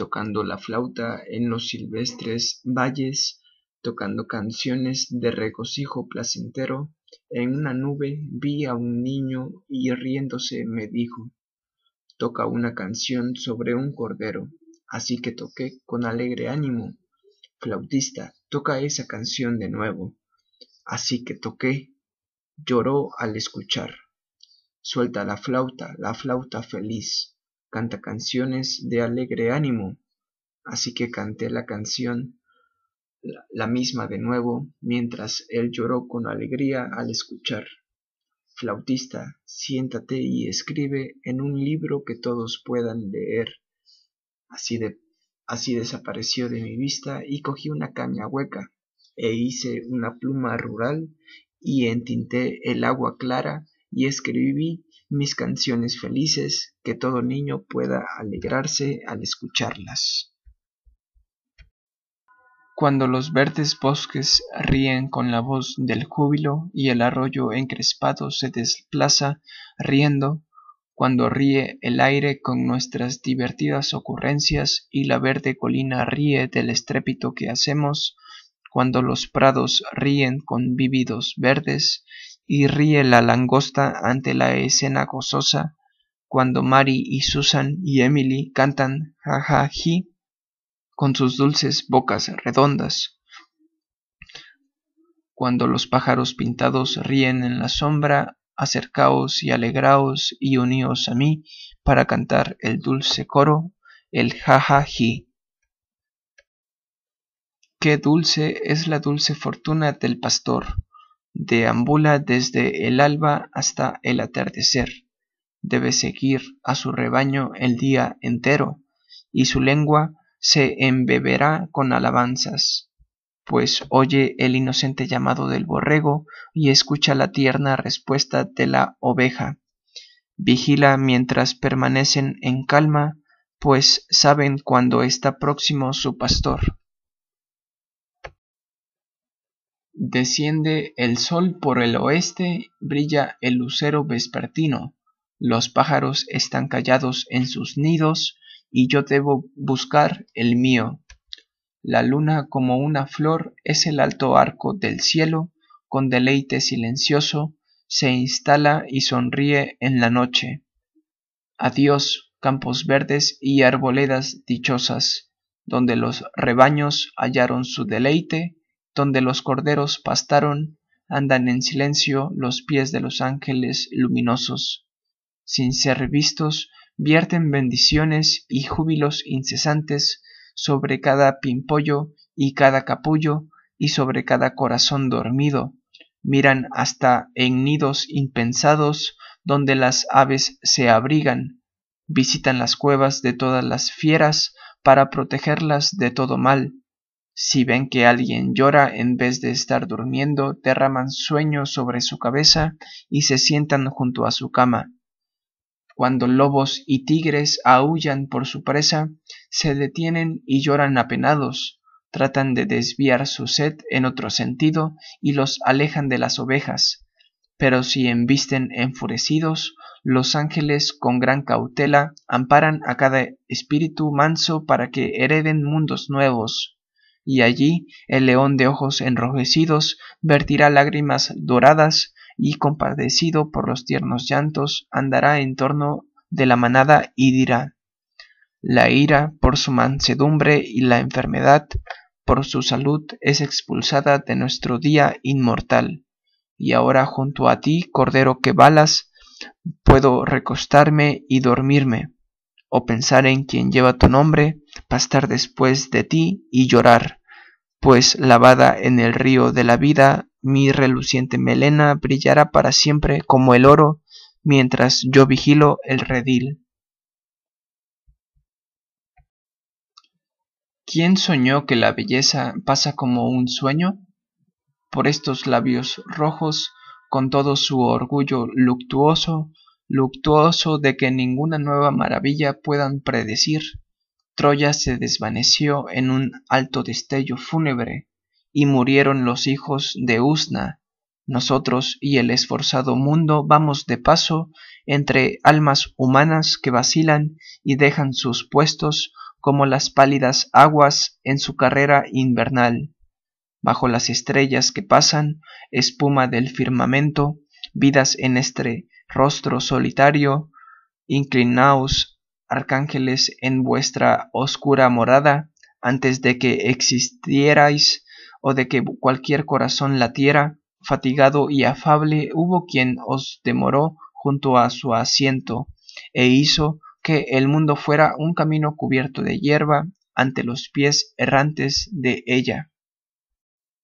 tocando la flauta en los silvestres valles, tocando canciones de regocijo placentero, en una nube vi a un niño y riéndose me dijo, toca una canción sobre un cordero, así que toqué con alegre ánimo. Flautista, toca esa canción de nuevo. Así que toqué, lloró al escuchar. Suelta la flauta, la flauta feliz, canta canciones de alegre ánimo. Así que canté la canción la misma de nuevo, mientras él lloró con alegría al escuchar. Flautista, siéntate y escribe en un libro que todos puedan leer. Así, de, así desapareció de mi vista y cogí una caña hueca e hice una pluma rural y entinté el agua clara y escribí mis canciones felices que todo niño pueda alegrarse al escucharlas. Cuando los verdes bosques ríen con la voz del júbilo y el arroyo encrespado se desplaza riendo, cuando ríe el aire con nuestras divertidas ocurrencias y la verde colina ríe del estrépito que hacemos, cuando los prados ríen con vívidos verdes y ríe la langosta ante la escena gozosa, cuando Mary y Susan y Emily cantan jajaji con sus dulces bocas redondas. Cuando los pájaros pintados ríen en la sombra, acercaos y alegraos y uníos a mí para cantar el dulce coro, el jajaji. Qué dulce es la dulce fortuna del pastor, deambula desde el alba hasta el atardecer. Debe seguir a su rebaño el día entero, y su lengua se embeberá con alabanzas, pues oye el inocente llamado del borrego y escucha la tierna respuesta de la oveja. Vigila mientras permanecen en calma, pues saben cuando está próximo su pastor. Desciende el sol por el oeste, brilla el lucero vespertino, los pájaros están callados en sus nidos, y yo debo buscar el mío. La luna como una flor es el alto arco del cielo, con deleite silencioso se instala y sonríe en la noche. Adiós, campos verdes y arboledas dichosas, donde los rebaños hallaron su deleite, donde los corderos pastaron, andan en silencio los pies de los ángeles luminosos. Sin ser vistos, vierten bendiciones y júbilos incesantes sobre cada pimpollo y cada capullo y sobre cada corazón dormido, miran hasta en nidos impensados donde las aves se abrigan, visitan las cuevas de todas las fieras para protegerlas de todo mal. Si ven que alguien llora en vez de estar durmiendo, derraman sueño sobre su cabeza y se sientan junto a su cama cuando lobos y tigres aullan por su presa, se detienen y lloran apenados, tratan de desviar su sed en otro sentido y los alejan de las ovejas. Pero si embisten enfurecidos, los ángeles con gran cautela amparan a cada espíritu manso para que hereden mundos nuevos. Y allí el león de ojos enrojecidos vertirá lágrimas doradas y compadecido por los tiernos llantos, andará en torno de la manada y dirá, la ira por su mansedumbre y la enfermedad por su salud es expulsada de nuestro día inmortal. Y ahora junto a ti, Cordero que balas, puedo recostarme y dormirme, o pensar en quien lleva tu nombre, pastar después de ti y llorar, pues lavada en el río de la vida mi reluciente melena brillará para siempre como el oro mientras yo vigilo el redil. ¿Quién soñó que la belleza pasa como un sueño? Por estos labios rojos, con todo su orgullo luctuoso, luctuoso de que ninguna nueva maravilla puedan predecir, Troya se desvaneció en un alto destello fúnebre, y murieron los hijos de Usna. Nosotros y el esforzado mundo vamos de paso entre almas humanas que vacilan y dejan sus puestos como las pálidas aguas en su carrera invernal. Bajo las estrellas que pasan, espuma del firmamento, vidas en este rostro solitario, inclinaos, arcángeles, en vuestra oscura morada, antes de que existierais o de que cualquier corazón latiera, fatigado y afable, hubo quien os demoró junto a su asiento, e hizo que el mundo fuera un camino cubierto de hierba ante los pies errantes de ella.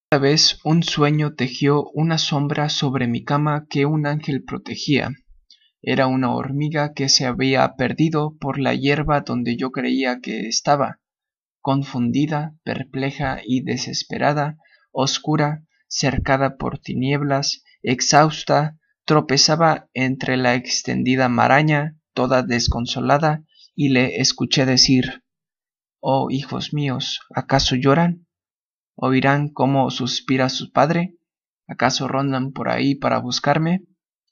Esta vez un sueño tejió una sombra sobre mi cama que un ángel protegía. Era una hormiga que se había perdido por la hierba donde yo creía que estaba. Confundida, perpleja y desesperada, oscura, cercada por tinieblas, exhausta, tropezaba entre la extendida maraña, toda desconsolada, y le escuché decir Oh hijos míos, ¿acaso lloran? ¿Oirán cómo suspira su padre? ¿Acaso rondan por ahí para buscarme?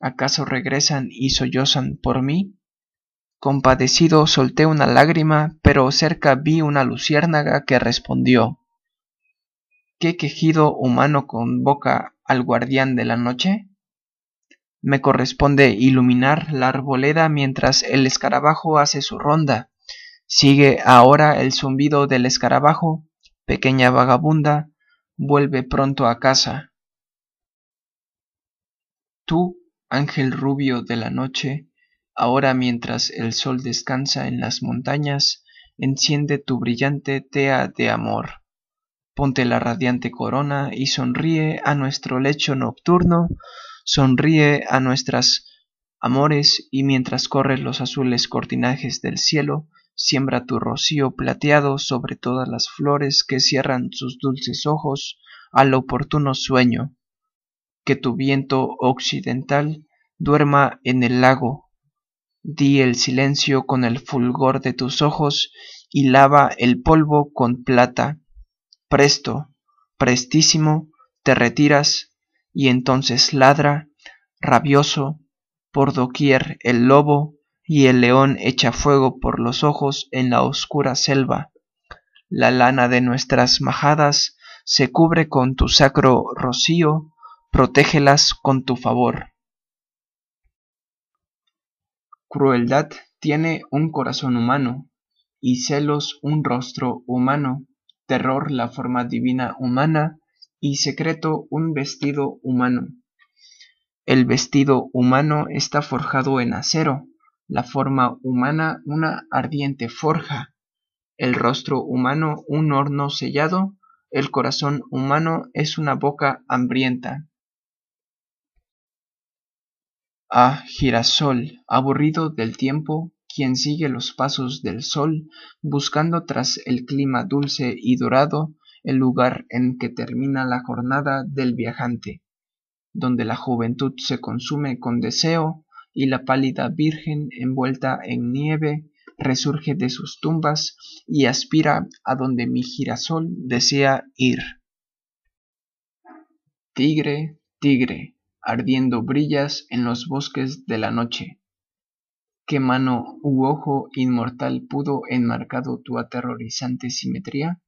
¿Acaso regresan y sollozan por mí? Compadecido solté una lágrima, pero cerca vi una luciérnaga que respondió ¿Qué quejido humano convoca al guardián de la noche? Me corresponde iluminar la arboleda mientras el escarabajo hace su ronda. Sigue ahora el zumbido del escarabajo. Pequeña vagabunda, vuelve pronto a casa. Tú, ángel rubio de la noche, ahora mientras el sol descansa en las montañas, enciende tu brillante tea de amor. Ponte la radiante corona y sonríe a nuestro lecho nocturno sonríe a nuestras amores y mientras corren los azules cortinajes del cielo, siembra tu rocío plateado sobre todas las flores que cierran sus dulces ojos al oportuno sueño. Que tu viento occidental duerma en el lago. Di el silencio con el fulgor de tus ojos y lava el polvo con plata. Presto, prestísimo, te retiras y entonces ladra, rabioso, por doquier el lobo y el león echa fuego por los ojos en la oscura selva. La lana de nuestras majadas se cubre con tu sacro rocío, protégelas con tu favor. Crueldad tiene un corazón humano, y celos un rostro humano, terror la forma divina humana, y secreto un vestido humano. El vestido humano está forjado en acero, la forma humana una ardiente forja, el rostro humano un horno sellado, el corazón humano es una boca hambrienta. Ah, girasol, aburrido del tiempo, quien sigue los pasos del sol, buscando tras el clima dulce y dorado el lugar en que termina la jornada del viajante, donde la juventud se consume con deseo y la pálida virgen envuelta en nieve resurge de sus tumbas y aspira a donde mi girasol desea ir. Tigre, tigre, ardiendo brillas en los bosques de la noche. ¿Qué mano u ojo inmortal pudo enmarcado tu aterrorizante simetría?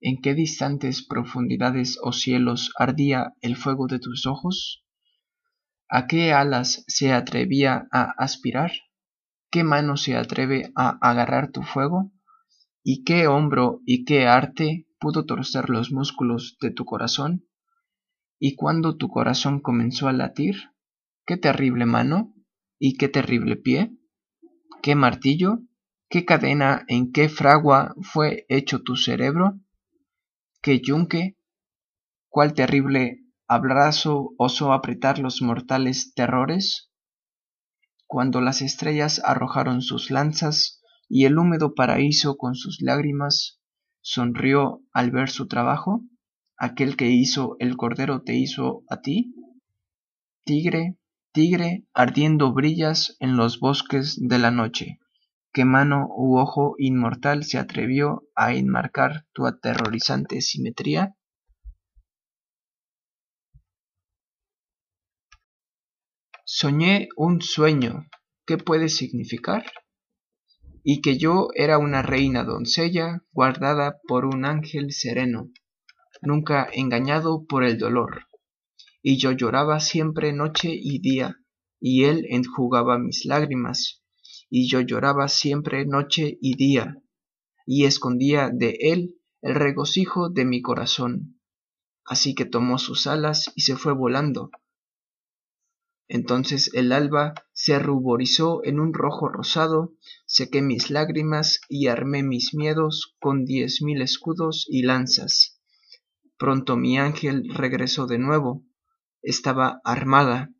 ¿En qué distantes profundidades o cielos ardía el fuego de tus ojos? ¿A qué alas se atrevía a aspirar? ¿Qué mano se atreve a agarrar tu fuego? ¿Y qué hombro y qué arte pudo torcer los músculos de tu corazón? ¿Y cuando tu corazón comenzó a latir? ¿Qué terrible mano? ¿Y qué terrible pie? ¿Qué martillo? ¿Qué cadena en qué fragua fue hecho tu cerebro? que yunque, cuál terrible abrazo osó apretar los mortales terrores? Cuando las estrellas arrojaron sus lanzas y el húmedo paraíso con sus lágrimas sonrió al ver su trabajo, aquel que hizo el cordero te hizo a ti? Tigre, tigre, ardiendo brillas en los bosques de la noche. ¿Qué mano u ojo inmortal se atrevió a enmarcar tu aterrorizante simetría? Soñé un sueño. ¿Qué puede significar? y que yo era una reina doncella guardada por un ángel sereno, nunca engañado por el dolor. Y yo lloraba siempre noche y día, y él enjugaba mis lágrimas, y yo lloraba siempre noche y día, y escondía de él el regocijo de mi corazón. Así que tomó sus alas y se fue volando, entonces el alba se ruborizó en un rojo rosado, sequé mis lágrimas y armé mis miedos con diez mil escudos y lanzas. Pronto mi ángel regresó de nuevo. Estaba armada.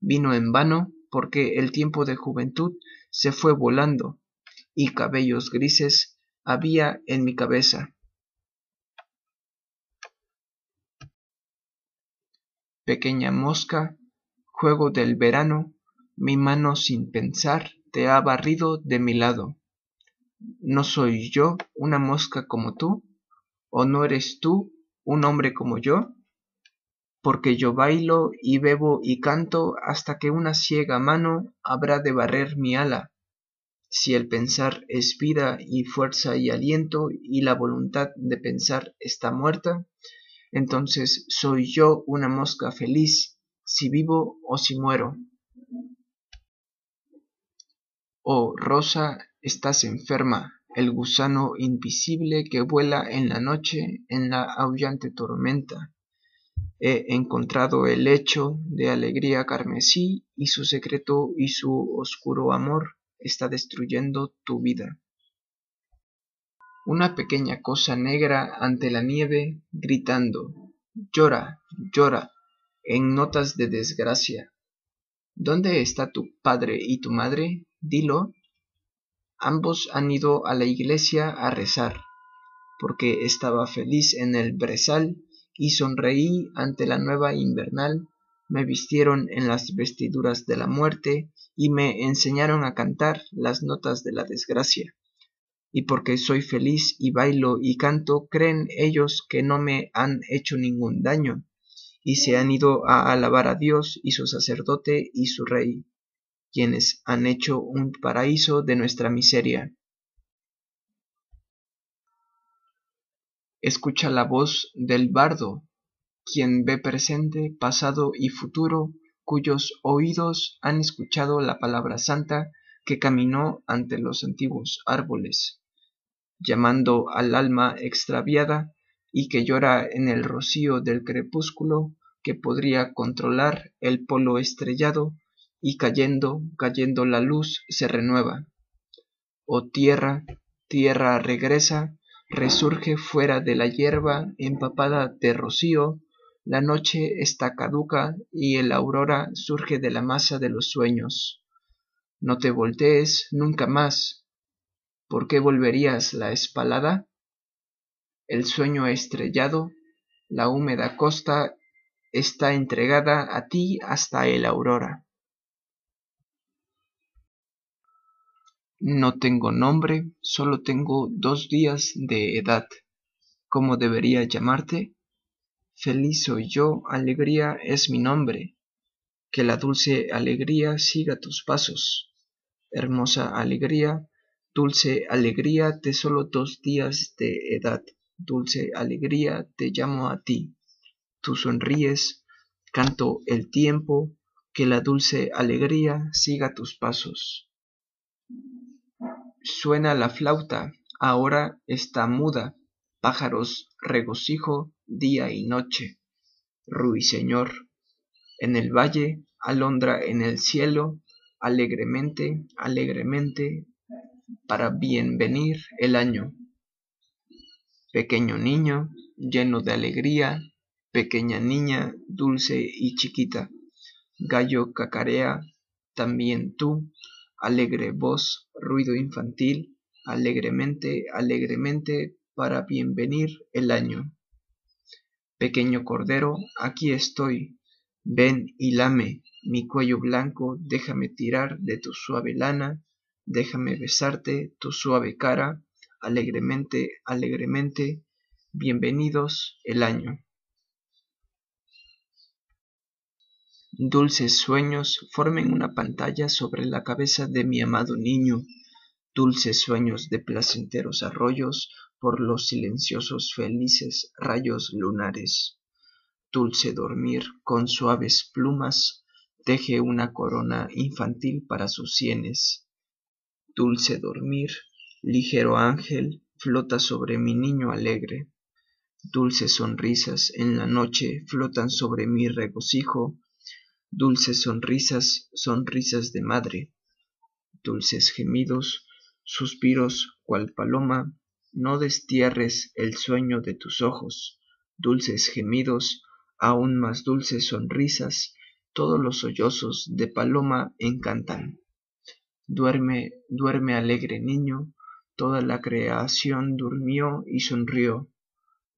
Vino en vano porque el tiempo de juventud se fue volando y cabellos grises había en mi cabeza. Pequeña mosca juego del verano, mi mano sin pensar te ha barrido de mi lado. ¿No soy yo una mosca como tú? ¿O no eres tú un hombre como yo? Porque yo bailo y bebo y canto hasta que una ciega mano habrá de barrer mi ala. Si el pensar es vida y fuerza y aliento y la voluntad de pensar está muerta, entonces soy yo una mosca feliz si vivo o si muero. Oh, Rosa, estás enferma, el gusano invisible que vuela en la noche en la aullante tormenta. He encontrado el lecho de alegría carmesí y su secreto y su oscuro amor está destruyendo tu vida. Una pequeña cosa negra ante la nieve gritando, llora, llora, en notas de desgracia. ¿Dónde está tu padre y tu madre? Dilo. Ambos han ido a la iglesia a rezar, porque estaba feliz en el brezal y sonreí ante la nueva invernal, me vistieron en las vestiduras de la muerte y me enseñaron a cantar las notas de la desgracia. Y porque soy feliz y bailo y canto, creen ellos que no me han hecho ningún daño, y se han ido a alabar a Dios y su sacerdote y su rey, quienes han hecho un paraíso de nuestra miseria. Escucha la voz del bardo, quien ve presente, pasado y futuro, cuyos oídos han escuchado la palabra santa que caminó ante los antiguos árboles, llamando al alma extraviada y que llora en el rocío del crepúsculo que podría controlar el polo estrellado y cayendo, cayendo la luz se renueva. Oh tierra, tierra regresa, resurge fuera de la hierba empapada de rocío, la noche está caduca y el aurora surge de la masa de los sueños. No te voltees nunca más. ¿Por qué volverías la espalada? el sueño estrellado, la húmeda costa está entregada a ti hasta el aurora. No tengo nombre, solo tengo dos días de edad. ¿Cómo debería llamarte? Feliz soy yo, alegría es mi nombre. Que la dulce alegría siga tus pasos. Hermosa alegría, dulce alegría de solo dos días de edad dulce alegría, te llamo a ti. Tú sonríes, canto el tiempo, que la dulce alegría siga tus pasos. Suena la flauta, ahora está muda, pájaros regocijo día y noche. Ruiseñor, en el valle, alondra en el cielo, alegremente, alegremente, para bienvenir el año pequeño niño, lleno de alegría, pequeña niña, dulce y chiquita. Gallo cacarea, también tú, alegre voz, ruido infantil, alegremente, alegremente, para bienvenir el año. Pequeño cordero, aquí estoy, ven y lame mi cuello blanco, déjame tirar de tu suave lana, déjame besarte tu suave cara, alegremente, alegremente, bienvenidos el año. Dulces sueños formen una pantalla sobre la cabeza de mi amado niño. dulces sueños de placenteros arroyos por los silenciosos felices rayos lunares. Dulce dormir con suaves plumas teje una corona infantil para sus sienes. Dulce dormir, ligero ángel, flota sobre mi niño alegre. Dulces sonrisas en la noche flotan sobre mi regocijo. Dulces sonrisas, sonrisas de madre. Dulces gemidos, suspiros cual paloma, no destierres el sueño de tus ojos. Dulces gemidos, aún más dulces sonrisas, todos los sollozos de paloma encantan. Duerme, duerme alegre niño, toda la creación durmió y sonrió.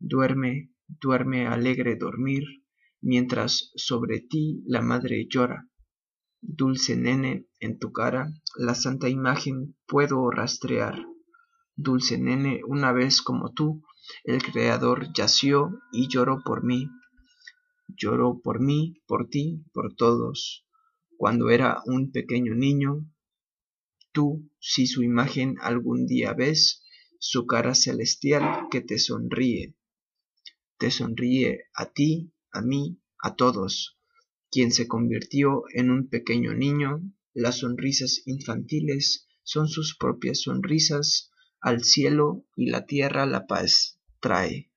Duerme, duerme alegre dormir, mientras sobre ti la madre llora. Dulce nene, en tu cara la santa imagen puedo rastrear. Dulce nene, una vez como tú, el Creador yació y lloró por mí. Lloró por mí, por ti, por todos. Cuando era un pequeño niño, tú, si su imagen algún día ves, su cara celestial que te sonríe, te sonríe a ti, a mí, a todos. Quien se convirtió en un pequeño niño, las sonrisas infantiles son sus propias sonrisas, al cielo y la tierra la paz trae.